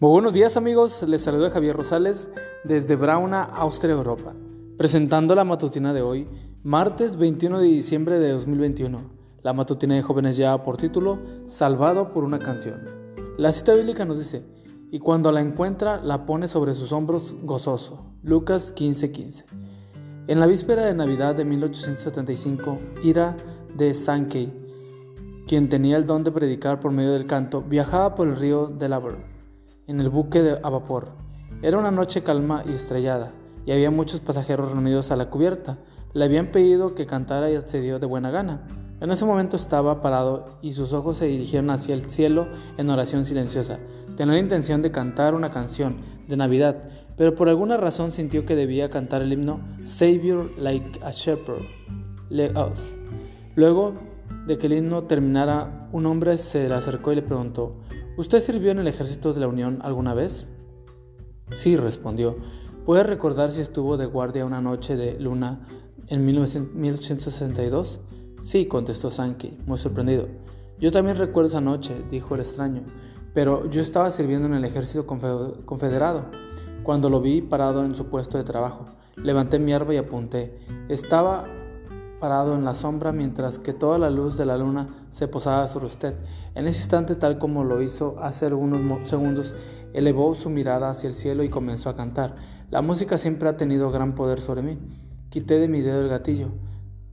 Muy buenos días amigos, les saluda Javier Rosales desde Brauna, Austria, Europa, presentando la matutina de hoy, martes 21 de diciembre de 2021. La matutina de jóvenes lleva por título Salvado por una canción. La cita bíblica nos dice, y cuando la encuentra la pone sobre sus hombros gozoso. Lucas 15:15. En la víspera de Navidad de 1875, Ira de Sankey, quien tenía el don de predicar por medio del canto, viajaba por el río Delaware en el buque de, a vapor. Era una noche calma y estrellada, y había muchos pasajeros reunidos a la cubierta. Le habían pedido que cantara y accedió de buena gana. En ese momento estaba parado y sus ojos se dirigieron hacia el cielo en oración silenciosa. Tenía la intención de cantar una canción de Navidad, pero por alguna razón sintió que debía cantar el himno Savior like a shepherd, let us. Luego de que el himno terminara, un hombre se le acercó y le preguntó, ¿Usted sirvió en el ejército de la Unión alguna vez? Sí, respondió. ¿Puede recordar si estuvo de guardia una noche de luna en 1862? Sí, contestó Sankey, muy sorprendido. Yo también recuerdo esa noche, dijo el extraño, pero yo estaba sirviendo en el ejército confederado. Cuando lo vi parado en su puesto de trabajo, levanté mi arma y apunté. Estaba parado en la sombra mientras que toda la luz de la luna se posaba sobre usted. En ese instante, tal como lo hizo hace algunos segundos, elevó su mirada hacia el cielo y comenzó a cantar. La música siempre ha tenido gran poder sobre mí. Quité de mi dedo el gatillo,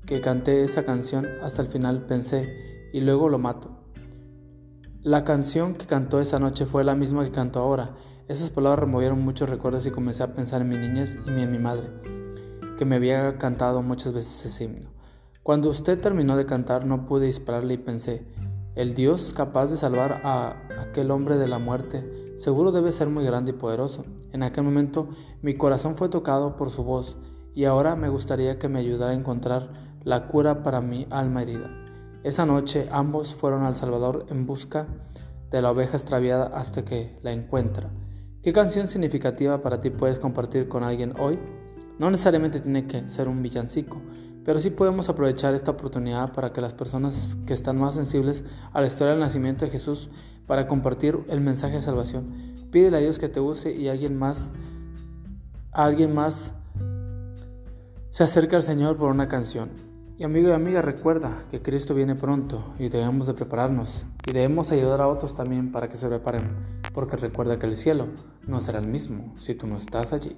que canté esa canción hasta el final, pensé, y luego lo mato. La canción que cantó esa noche fue la misma que cantó ahora. Esas palabras removieron muchos recuerdos y comencé a pensar en mi niñez y en mi madre, que me había cantado muchas veces ese himno. Cuando usted terminó de cantar no pude dispararle y pensé, el Dios capaz de salvar a aquel hombre de la muerte seguro debe ser muy grande y poderoso. En aquel momento mi corazón fue tocado por su voz y ahora me gustaría que me ayudara a encontrar la cura para mi alma herida. Esa noche ambos fueron al Salvador en busca de la oveja extraviada hasta que la encuentra. ¿Qué canción significativa para ti puedes compartir con alguien hoy? No necesariamente tiene que ser un villancico, pero sí podemos aprovechar esta oportunidad para que las personas que están más sensibles a la historia del nacimiento de Jesús para compartir el mensaje de salvación. Pídele a Dios que te use y alguien más, alguien más se acerque al Señor por una canción. Y amigo y amiga, recuerda que Cristo viene pronto y debemos de prepararnos y debemos ayudar a otros también para que se preparen, porque recuerda que el cielo no será el mismo si tú no estás allí.